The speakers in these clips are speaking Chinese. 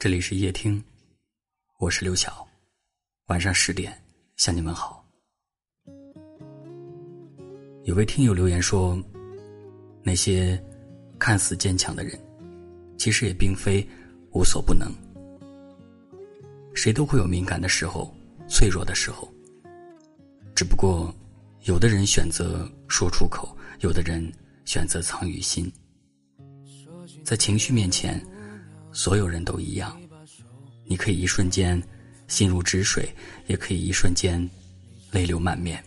这里是夜听，我是刘晓。晚上十点向你们好。有位听友留言说：“那些看似坚强的人，其实也并非无所不能。谁都会有敏感的时候，脆弱的时候。只不过，有的人选择说出口，有的人选择藏于心。在情绪面前。”所有人都一样，你可以一瞬间心如止水，也可以一瞬间泪流满面。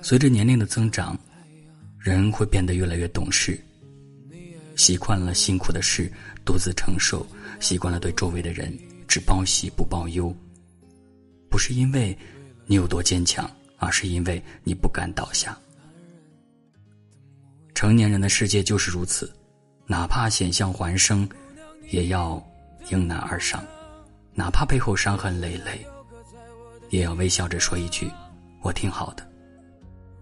随着年龄的增长，人会变得越来越懂事，习惯了辛苦的事独自承受，习惯了对周围的人只报喜不报忧。不是因为你有多坚强，而是因为你不敢倒下。成年人的世界就是如此。哪怕险象环生，也要迎难而上；哪怕背后伤痕累累，也要微笑着说一句：“我挺好的。”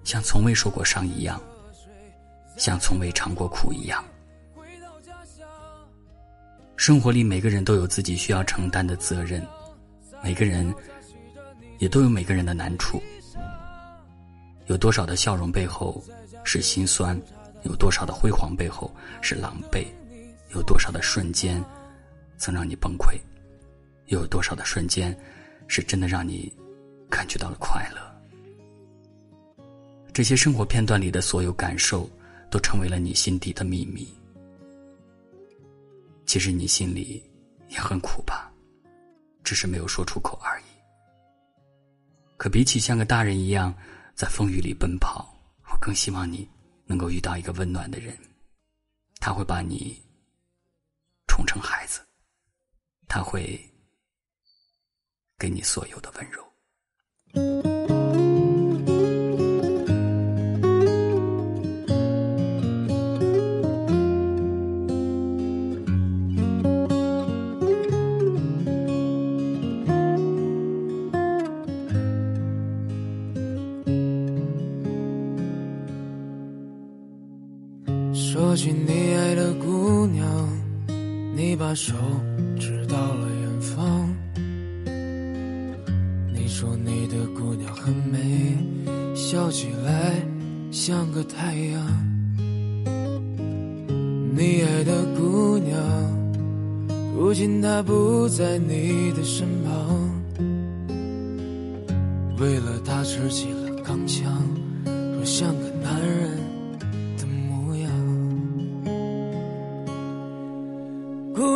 像从未受过伤一样，像从未尝过苦一样。生活里每个人都有自己需要承担的责任，每个人也都有每个人的难处。有多少的笑容背后是心酸？有多少的辉煌背后是狼狈？有多少的瞬间曾让你崩溃？又有多少的瞬间是真的让你感觉到了快乐？这些生活片段里的所有感受，都成为了你心底的秘密。其实你心里也很苦吧，只是没有说出口而已。可比起像个大人一样在风雨里奔跑，我更希望你。能够遇到一个温暖的人，他会把你宠成孩子，他会给你所有的温柔。说起你爱的姑娘，你把手指到了远方。你说你的姑娘很美，笑起来像个太阳。你爱的姑娘，如今她不在你的身旁。为了她吃起了钢枪，说像个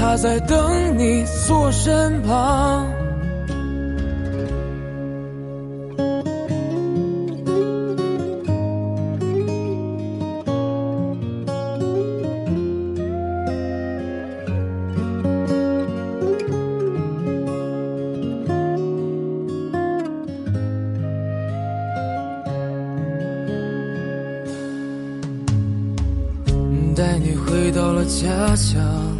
他在等你坐身旁。带你回到了家乡。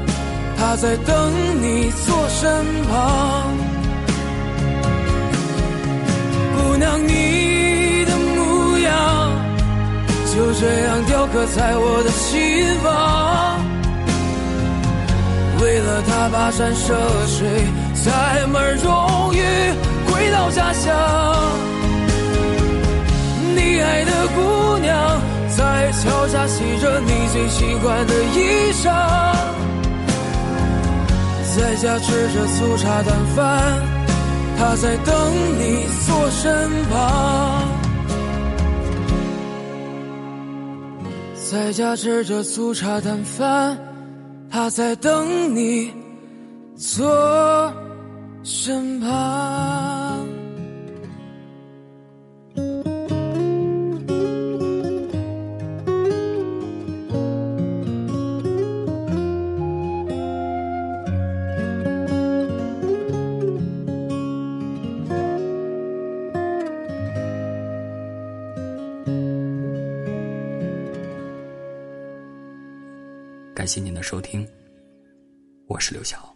他在等你坐身旁，姑娘，你的模样就这样雕刻在我的心房。为了他，跋山涉水，载满荣誉回到家乡。你爱的姑娘在桥下洗着你最喜欢的衣裳。在家吃着粗茶淡饭，他在等你坐身旁。在家吃着粗茶淡饭，他在等你坐身旁。感谢您的收听，我是刘晓。